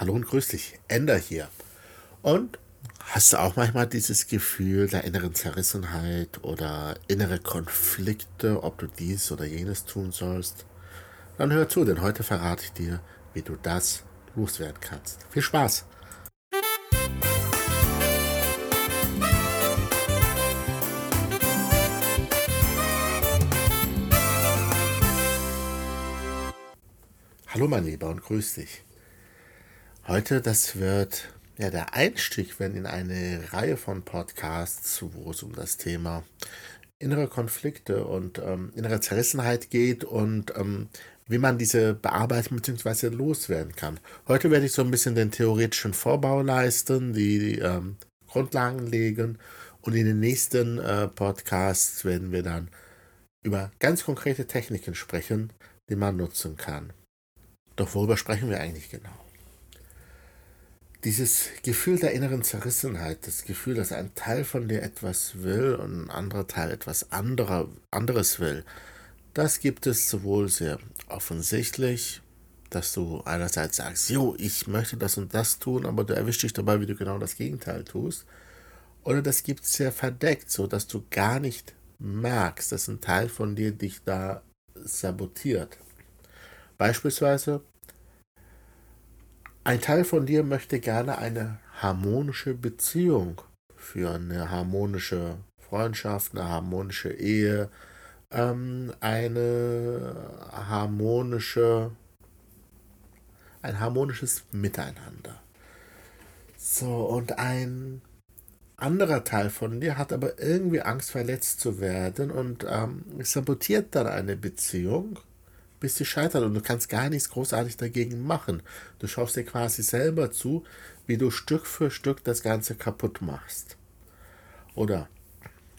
Hallo und grüß dich, Ender hier. Und hast du auch manchmal dieses Gefühl der inneren Zerrissenheit oder innere Konflikte, ob du dies oder jenes tun sollst? Dann hör zu, denn heute verrate ich dir, wie du das loswerden kannst. Viel Spaß! Hallo mein Lieber und grüß dich. Heute, das wird ja der Einstieg wenn in eine Reihe von Podcasts, wo es um das Thema innere Konflikte und ähm, innere Zerrissenheit geht und ähm, wie man diese bearbeiten bzw. loswerden kann. Heute werde ich so ein bisschen den theoretischen Vorbau leisten, die, die ähm, Grundlagen legen und in den nächsten äh, Podcasts werden wir dann über ganz konkrete Techniken sprechen, die man nutzen kann. Doch worüber sprechen wir eigentlich genau? Dieses Gefühl der inneren Zerrissenheit, das Gefühl, dass ein Teil von dir etwas will und ein anderer Teil etwas anderer, anderes will, das gibt es sowohl sehr offensichtlich, dass du einerseits sagst, jo, ich möchte das und das tun, aber du erwischst dich dabei, wie du genau das Gegenteil tust. Oder das gibt es sehr verdeckt, so dass du gar nicht merkst, dass ein Teil von dir dich da sabotiert. Beispielsweise, ein Teil von dir möchte gerne eine harmonische Beziehung führen, eine harmonische Freundschaft, eine harmonische Ehe, ähm, eine harmonische, ein harmonisches Miteinander. So, und ein anderer Teil von dir hat aber irgendwie Angst, verletzt zu werden und ähm, sabotiert dann eine Beziehung bis sie scheitert und du kannst gar nichts großartig dagegen machen. Du schaust dir quasi selber zu, wie du Stück für Stück das Ganze kaputt machst. Oder,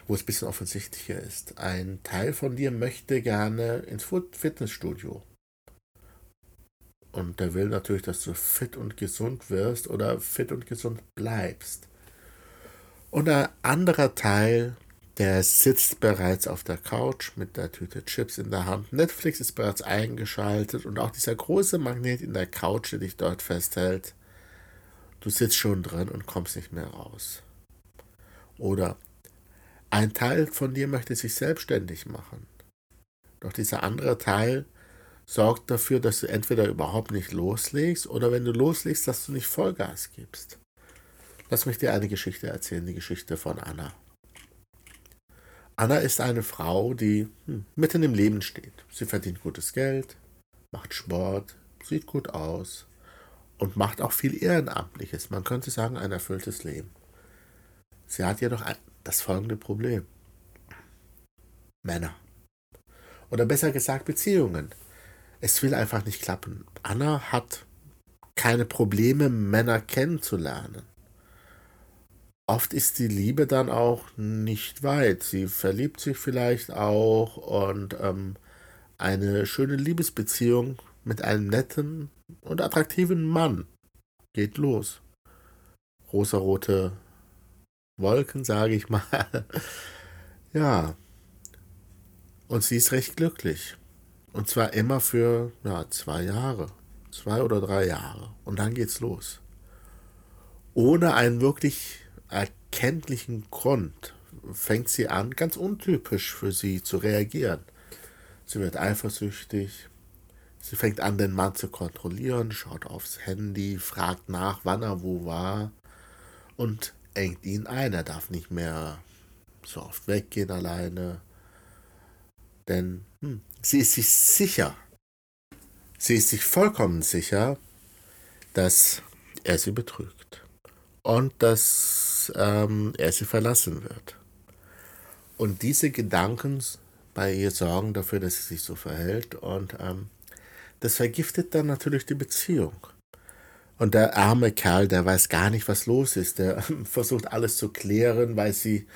wo es ein bisschen offensichtlicher ist, ein Teil von dir möchte gerne ins Fitnessstudio. Und der will natürlich, dass du fit und gesund wirst oder fit und gesund bleibst. Und ein anderer Teil der sitzt bereits auf der Couch mit der Tüte Chips in der Hand. Netflix ist bereits eingeschaltet und auch dieser große Magnet in der Couch, der dich dort festhält. Du sitzt schon drin und kommst nicht mehr raus. Oder ein Teil von dir möchte sich selbstständig machen. Doch dieser andere Teil sorgt dafür, dass du entweder überhaupt nicht loslegst oder wenn du loslegst, dass du nicht Vollgas gibst. Lass mich dir eine Geschichte erzählen, die Geschichte von Anna. Anna ist eine Frau, die hm, mitten im Leben steht. Sie verdient gutes Geld, macht Sport, sieht gut aus und macht auch viel Ehrenamtliches. Man könnte sagen, ein erfülltes Leben. Sie hat jedoch das folgende Problem. Männer. Oder besser gesagt Beziehungen. Es will einfach nicht klappen. Anna hat keine Probleme, Männer kennenzulernen oft ist die Liebe dann auch nicht weit. Sie verliebt sich vielleicht auch und ähm, eine schöne Liebesbeziehung mit einem netten und attraktiven Mann geht los. Rosarote Wolken, sage ich mal. ja. Und sie ist recht glücklich. Und zwar immer für ja, zwei Jahre. Zwei oder drei Jahre. Und dann geht's los. Ohne einen wirklich erkenntlichen Grund fängt sie an, ganz untypisch für sie zu reagieren. Sie wird eifersüchtig, sie fängt an, den Mann zu kontrollieren, schaut aufs Handy, fragt nach, wann er wo war und engt ihn ein. Er darf nicht mehr so oft weggehen alleine, denn hm, sie ist sich sicher, sie ist sich vollkommen sicher, dass er sie betrügt und dass ähm, er sie verlassen wird. Und diese Gedanken bei ihr sorgen dafür, dass sie sich so verhält und ähm, das vergiftet dann natürlich die Beziehung. Und der arme Kerl, der weiß gar nicht, was los ist. Der versucht alles zu klären, weil sie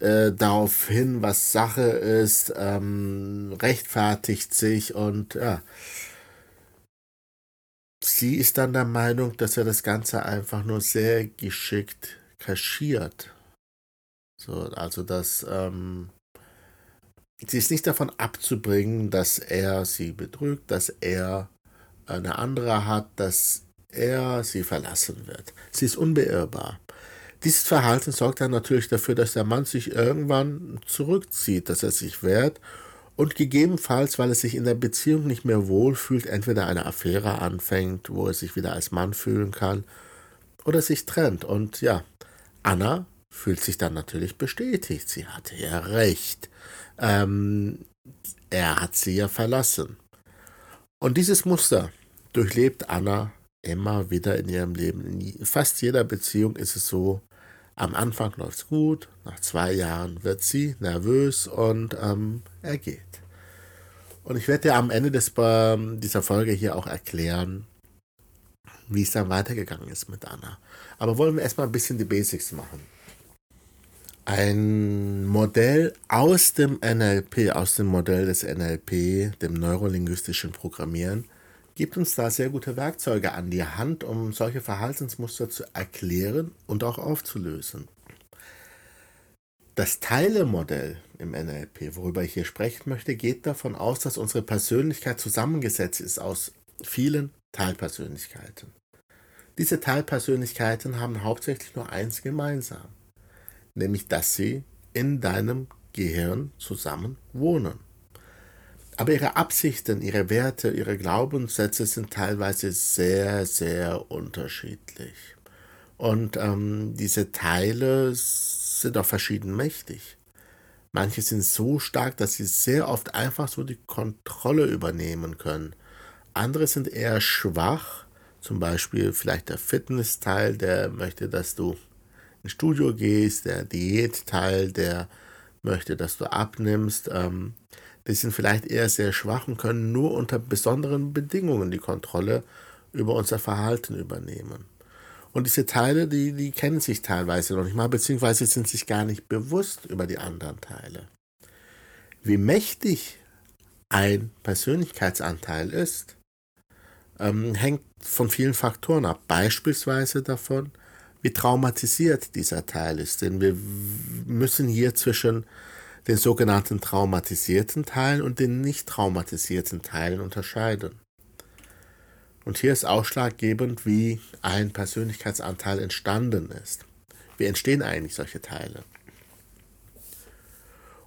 äh, darauf hin, was Sache ist, ähm, rechtfertigt sich und ja, sie ist dann der Meinung, dass er das Ganze einfach nur sehr geschickt kaschiert. So, also dass ähm, sie ist nicht davon abzubringen, dass er sie betrügt, dass er eine andere hat, dass er sie verlassen wird. Sie ist unbeirrbar. Dieses Verhalten sorgt dann natürlich dafür, dass der Mann sich irgendwann zurückzieht, dass er sich wehrt und gegebenenfalls, weil er sich in der Beziehung nicht mehr wohlfühlt, entweder eine Affäre anfängt, wo er sich wieder als Mann fühlen kann, oder sich trennt. Und ja, Anna fühlt sich dann natürlich bestätigt. Sie hatte ja recht. Ähm, er hat sie ja verlassen. Und dieses Muster durchlebt Anna immer wieder in ihrem Leben. In fast jeder Beziehung ist es so, am Anfang läuft es gut, nach zwei Jahren wird sie nervös und ähm, er geht. Und ich werde dir am Ende des, äh, dieser Folge hier auch erklären, wie es dann weitergegangen ist mit Anna. Aber wollen wir erstmal ein bisschen die Basics machen. Ein Modell aus dem NLP, aus dem Modell des NLP, dem neurolinguistischen Programmieren, gibt uns da sehr gute Werkzeuge an die Hand, um solche Verhaltensmuster zu erklären und auch aufzulösen. Das Teilemodell im NLP, worüber ich hier sprechen möchte, geht davon aus, dass unsere Persönlichkeit zusammengesetzt ist aus vielen Teilpersönlichkeiten. Diese Teilpersönlichkeiten haben hauptsächlich nur eins gemeinsam, nämlich dass sie in deinem Gehirn zusammen wohnen. Aber ihre Absichten, ihre Werte, ihre Glaubenssätze sind teilweise sehr, sehr unterschiedlich. Und ähm, diese Teile sind auch verschieden mächtig. Manche sind so stark, dass sie sehr oft einfach so die Kontrolle übernehmen können. Andere sind eher schwach zum Beispiel vielleicht der Fitness-Teil, der möchte, dass du ins Studio gehst, der Diät-Teil, der möchte, dass du abnimmst. Ähm, die sind vielleicht eher sehr schwach und können nur unter besonderen Bedingungen die Kontrolle über unser Verhalten übernehmen. Und diese Teile, die, die kennen sich teilweise noch nicht mal, beziehungsweise sind sich gar nicht bewusst über die anderen Teile. Wie mächtig ein Persönlichkeitsanteil ist, ähm, hängt von vielen Faktoren ab. Beispielsweise davon, wie traumatisiert dieser Teil ist. Denn wir müssen hier zwischen den sogenannten traumatisierten Teilen und den nicht traumatisierten Teilen unterscheiden. Und hier ist ausschlaggebend, wie ein Persönlichkeitsanteil entstanden ist. Wie entstehen eigentlich solche Teile?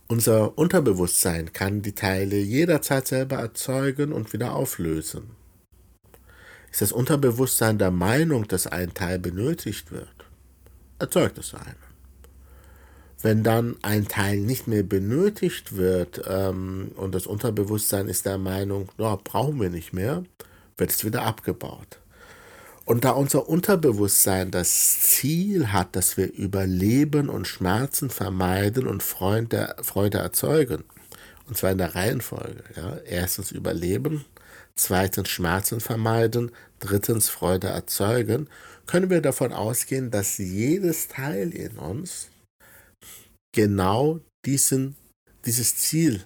Unser Unterbewusstsein kann die Teile jederzeit selber erzeugen und wieder auflösen. Ist das Unterbewusstsein der Meinung, dass ein Teil benötigt wird, erzeugt es einen. Wenn dann ein Teil nicht mehr benötigt wird ähm, und das Unterbewusstsein ist der Meinung, no, brauchen wir nicht mehr, wird es wieder abgebaut. Und da unser Unterbewusstsein das Ziel hat, dass wir überleben und Schmerzen vermeiden und Freude, Freude erzeugen, und zwar in der Reihenfolge. Ja. Erstens überleben, zweitens Schmerzen vermeiden, drittens Freude erzeugen, können wir davon ausgehen, dass jedes Teil in uns genau diesen, dieses Ziel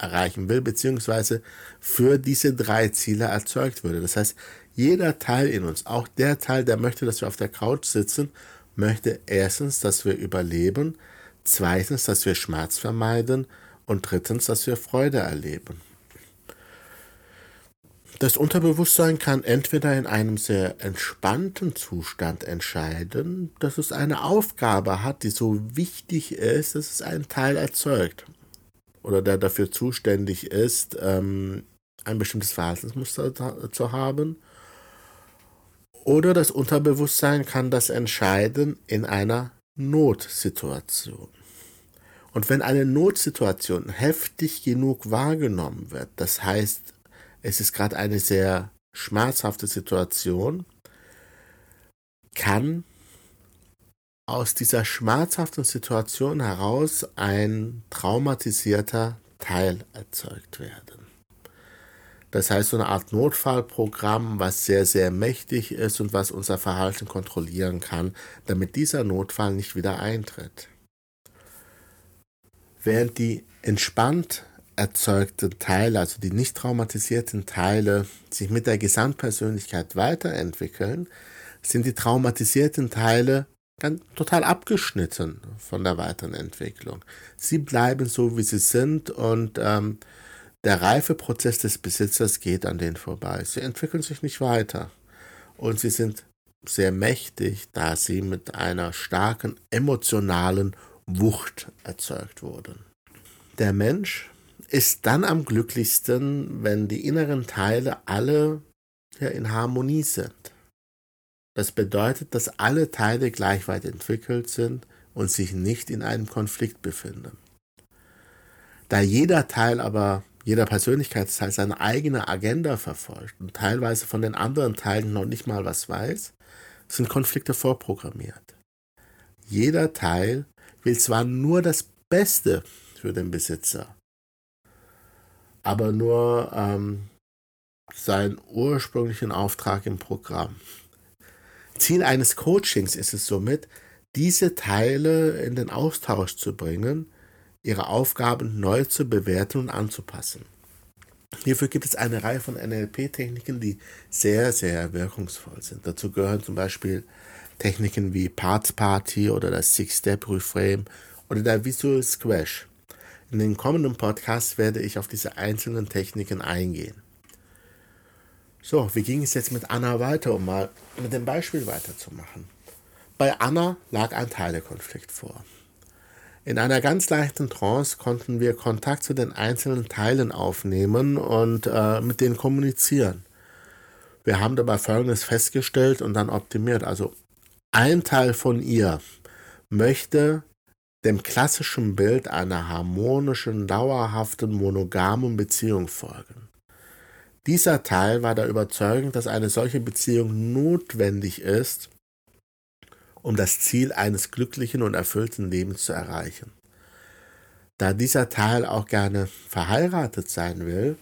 erreichen will, beziehungsweise für diese drei Ziele erzeugt würde. Das heißt, jeder Teil in uns, auch der Teil, der möchte, dass wir auf der Couch sitzen, möchte erstens, dass wir überleben, zweitens, dass wir Schmerz vermeiden und drittens, dass wir Freude erleben. Das Unterbewusstsein kann entweder in einem sehr entspannten Zustand entscheiden, dass es eine Aufgabe hat, die so wichtig ist, dass es einen Teil erzeugt. Oder der dafür zuständig ist, ähm, ein bestimmtes Verhaltensmuster zu haben. Oder das Unterbewusstsein kann das entscheiden in einer Notsituation. Und wenn eine Notsituation heftig genug wahrgenommen wird, das heißt, es ist gerade eine sehr schmerzhafte Situation, kann aus dieser schmerzhaften Situation heraus ein traumatisierter Teil erzeugt werden. Das heißt, so eine Art Notfallprogramm, was sehr, sehr mächtig ist und was unser Verhalten kontrollieren kann, damit dieser Notfall nicht wieder eintritt. Während die entspannt erzeugten Teile, also die nicht traumatisierten Teile, sich mit der Gesamtpersönlichkeit weiterentwickeln, sind die traumatisierten Teile ganz total abgeschnitten von der weiteren Entwicklung. Sie bleiben so, wie sie sind und ähm, der Reifeprozess des Besitzers geht an denen vorbei. Sie entwickeln sich nicht weiter. und sie sind sehr mächtig, da sie mit einer starken emotionalen Wucht erzeugt wurden. Der Mensch ist dann am glücklichsten, wenn die inneren Teile alle ja, in Harmonie sind. Das bedeutet, dass alle Teile gleich weit entwickelt sind und sich nicht in einem Konflikt befinden. Da jeder Teil aber, jeder Persönlichkeitsteil seine eigene Agenda verfolgt und teilweise von den anderen Teilen noch nicht mal was weiß, sind Konflikte vorprogrammiert. Jeder Teil will zwar nur das Beste für den Besitzer, aber nur ähm, seinen ursprünglichen Auftrag im Programm. Ziel eines Coachings ist es somit, diese Teile in den Austausch zu bringen, ihre Aufgaben neu zu bewerten und anzupassen. Hierfür gibt es eine Reihe von NLP-Techniken, die sehr, sehr wirkungsvoll sind. Dazu gehören zum Beispiel Techniken wie Parts Party oder das Six-Step-Reframe oder der Visual Squash. In den kommenden Podcasts werde ich auf diese einzelnen Techniken eingehen. So, wie ging es jetzt mit Anna weiter, um mal mit dem Beispiel weiterzumachen? Bei Anna lag ein Teilekonflikt vor. In einer ganz leichten Trance konnten wir Kontakt zu den einzelnen Teilen aufnehmen und äh, mit denen kommunizieren. Wir haben dabei Folgendes festgestellt und dann optimiert. Also ein Teil von ihr möchte dem klassischen Bild einer harmonischen, dauerhaften, monogamen Beziehung folgen. Dieser Teil war der Überzeugung, dass eine solche Beziehung notwendig ist, um das Ziel eines glücklichen und erfüllten Lebens zu erreichen. Da dieser Teil auch gerne verheiratet sein will,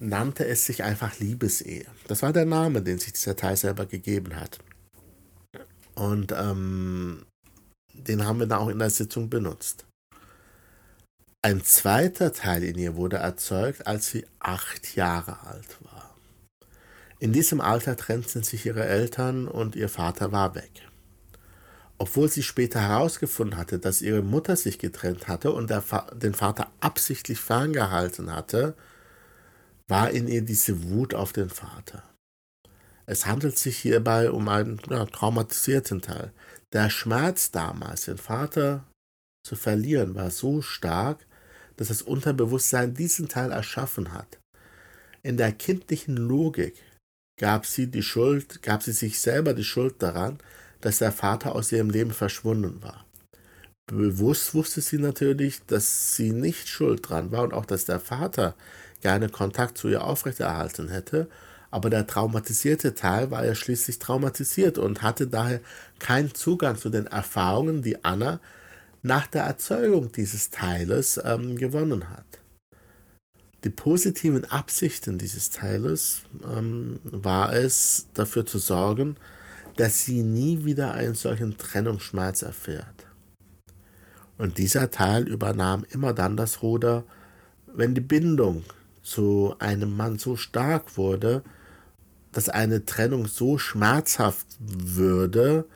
nannte es sich einfach Liebesehe. Das war der Name, den sich dieser Teil selber gegeben hat. Und ähm, den haben wir dann auch in der Sitzung benutzt. Ein zweiter Teil in ihr wurde erzeugt, als sie acht Jahre alt war. In diesem Alter trennten sich ihre Eltern und ihr Vater war weg. Obwohl sie später herausgefunden hatte, dass ihre Mutter sich getrennt hatte und den Vater absichtlich ferngehalten hatte, war in ihr diese Wut auf den Vater. Es handelt sich hierbei um einen ja, traumatisierten Teil. Der Schmerz damals, den Vater zu verlieren, war so stark, dass das Unterbewusstsein diesen Teil erschaffen hat. In der kindlichen Logik gab sie die Schuld, gab sie sich selber die Schuld daran, dass der Vater aus ihrem Leben verschwunden war. Bewusst wusste sie natürlich, dass sie nicht schuld dran war und auch, dass der Vater gerne Kontakt zu ihr aufrechterhalten hätte aber der traumatisierte Teil war ja schließlich traumatisiert und hatte daher keinen Zugang zu den Erfahrungen, die Anna nach der Erzeugung dieses Teiles ähm, gewonnen hat. Die positiven Absichten dieses Teiles ähm, war es, dafür zu sorgen, dass sie nie wieder einen solchen Trennungsschmerz erfährt. Und dieser Teil übernahm immer dann das Ruder, wenn die Bindung zu einem Mann so stark wurde, dass eine Trennung so schmerzhaft würde,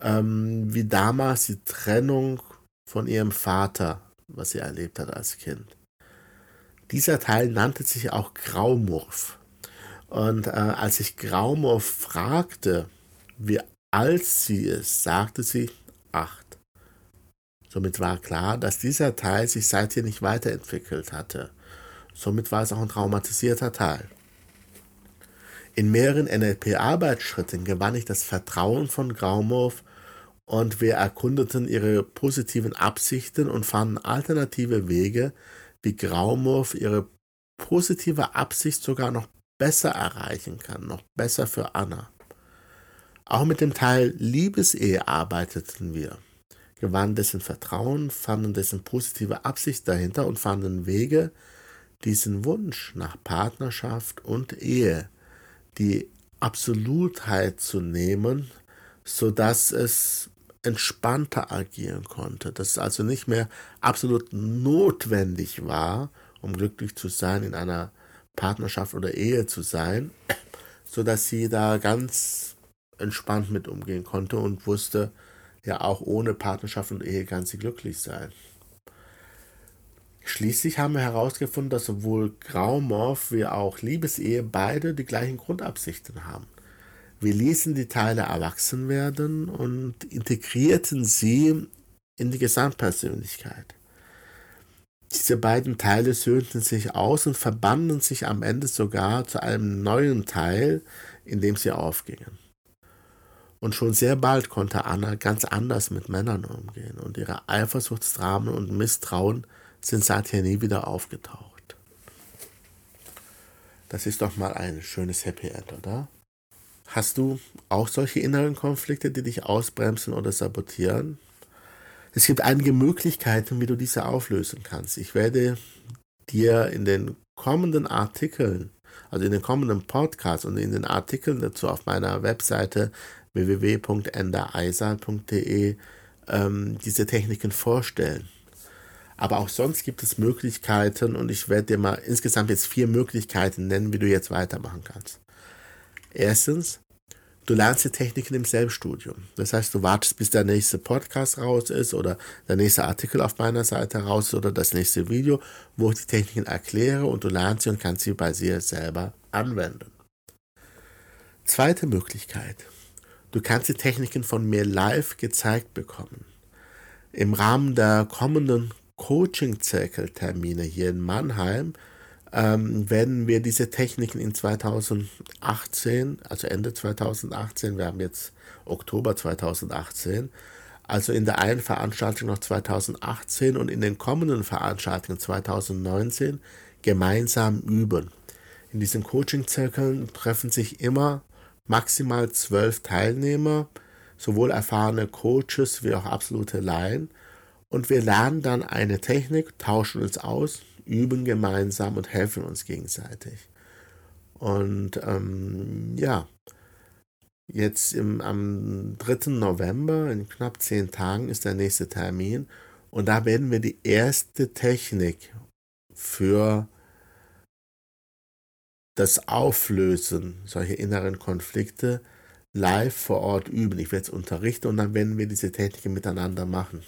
ähm, wie damals die Trennung von ihrem Vater, was sie erlebt hat als Kind. Dieser Teil nannte sich auch Graumurf. Und äh, als ich Graumurf fragte, wie alt sie ist, sagte sie acht. Somit war klar, dass dieser Teil sich seither nicht weiterentwickelt hatte. Somit war es auch ein traumatisierter Teil. In mehreren NLP-Arbeitsschritten gewann ich das Vertrauen von Graumorf und wir erkundeten ihre positiven Absichten und fanden alternative Wege, wie Graumorf ihre positive Absicht sogar noch besser erreichen kann, noch besser für Anna. Auch mit dem Teil Liebesehe arbeiteten wir, gewannen dessen Vertrauen, fanden dessen positive Absicht dahinter und fanden Wege, diesen Wunsch nach Partnerschaft und Ehe die Absolutheit zu nehmen, sodass es entspannter agieren konnte, dass es also nicht mehr absolut notwendig war, um glücklich zu sein, in einer Partnerschaft oder Ehe zu sein, sodass sie da ganz entspannt mit umgehen konnte und wusste, ja auch ohne Partnerschaft und Ehe kann sie glücklich sein. Schließlich haben wir herausgefunden, dass sowohl Graumorph wie auch Liebesehe beide die gleichen Grundabsichten haben. Wir ließen die Teile erwachsen werden und integrierten sie in die Gesamtpersönlichkeit. Diese beiden Teile söhnten sich aus und verbanden sich am Ende sogar zu einem neuen Teil, in dem sie aufgingen. Und schon sehr bald konnte Anna ganz anders mit Männern umgehen und ihre Eifersuchtsdramen und Misstrauen sind seither nie wieder aufgetaucht. Das ist doch mal ein schönes Happy End, oder? Hast du auch solche inneren Konflikte, die dich ausbremsen oder sabotieren? Es gibt einige Möglichkeiten, wie du diese auflösen kannst. Ich werde dir in den kommenden Artikeln, also in den kommenden Podcasts und in den Artikeln dazu auf meiner Webseite www.endereisal.de ähm, diese Techniken vorstellen. Aber auch sonst gibt es Möglichkeiten und ich werde dir mal insgesamt jetzt vier Möglichkeiten nennen, wie du jetzt weitermachen kannst. Erstens, du lernst die Techniken im Selbststudium. Das heißt, du wartest, bis der nächste Podcast raus ist oder der nächste Artikel auf meiner Seite raus ist oder das nächste Video, wo ich die Techniken erkläre und du lernst sie und kannst sie bei dir selber anwenden. Zweite Möglichkeit. Du kannst die Techniken von mir live gezeigt bekommen. Im Rahmen der kommenden Coaching-Zirkeltermine hier in Mannheim ähm, werden wir diese Techniken in 2018, also Ende 2018, wir haben jetzt Oktober 2018, also in der einen Veranstaltung noch 2018 und in den kommenden Veranstaltungen 2019 gemeinsam üben. In diesen Coaching-Zirkeln treffen sich immer maximal zwölf Teilnehmer, sowohl erfahrene Coaches wie auch absolute Laien. Und wir lernen dann eine Technik, tauschen uns aus, üben gemeinsam und helfen uns gegenseitig. Und ähm, ja, jetzt im, am 3. November, in knapp zehn Tagen, ist der nächste Termin. Und da werden wir die erste Technik für das Auflösen solcher inneren Konflikte live vor Ort üben. Ich werde es unterrichten und dann werden wir diese Techniken miteinander machen.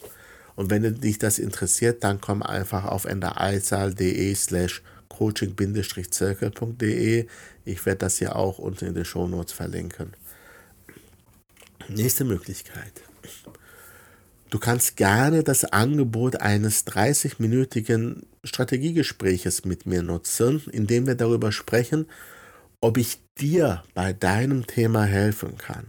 Und wenn dich das interessiert, dann komm einfach auf endereisal.de slash coaching-zirkel.de. Ich werde das ja auch unten in den Shownotes verlinken. Nächste Möglichkeit. Du kannst gerne das Angebot eines 30-minütigen Strategiegespräches mit mir nutzen, indem wir darüber sprechen, ob ich dir bei deinem Thema helfen kann.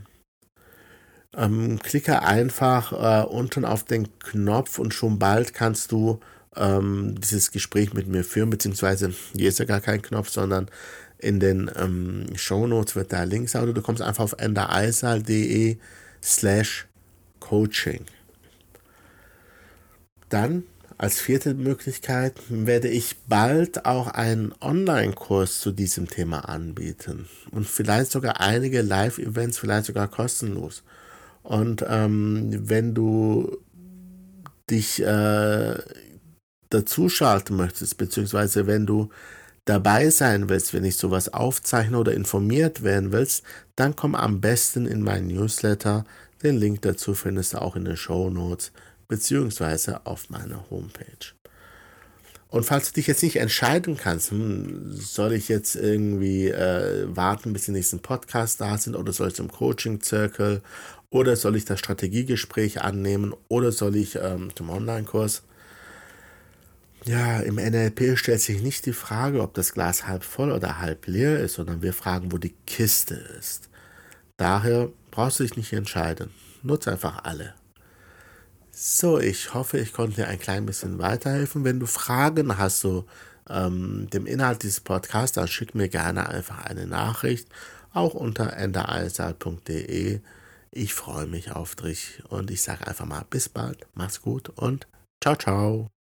Ähm, klicke einfach äh, unten auf den Knopf und schon bald kannst du ähm, dieses Gespräch mit mir führen, beziehungsweise hier ist ja gar kein Knopf, sondern in den ähm, Shownotes wird da links, oder du kommst einfach auf endereisal.de slash coaching. Dann als vierte Möglichkeit werde ich bald auch einen Online-Kurs zu diesem Thema anbieten und vielleicht sogar einige Live-Events, vielleicht sogar kostenlos. Und ähm, wenn du dich äh, dazuschalten möchtest, beziehungsweise wenn du dabei sein willst, wenn ich sowas aufzeichne oder informiert werden willst, dann komm am besten in meinen Newsletter. Den Link dazu findest du auch in den Show Notes beziehungsweise auf meiner Homepage. Und falls du dich jetzt nicht entscheiden kannst, hm, soll ich jetzt irgendwie äh, warten, bis die nächsten Podcasts da sind oder soll ich zum Coaching-Zirkel oder soll ich das Strategiegespräch annehmen oder soll ich ähm, zum Online-Kurs? Ja, im NLP stellt sich nicht die Frage, ob das Glas halb voll oder halb leer ist, sondern wir fragen, wo die Kiste ist. Daher brauchst du dich nicht entscheiden. Nutze einfach alle. So, ich hoffe, ich konnte dir ein klein bisschen weiterhelfen. Wenn du Fragen hast zu ähm, dem Inhalt dieses Podcasts, dann schick mir gerne einfach eine Nachricht, auch unter endereisal.de. Ich freue mich auf dich und ich sage einfach mal bis bald, mach's gut und ciao, ciao.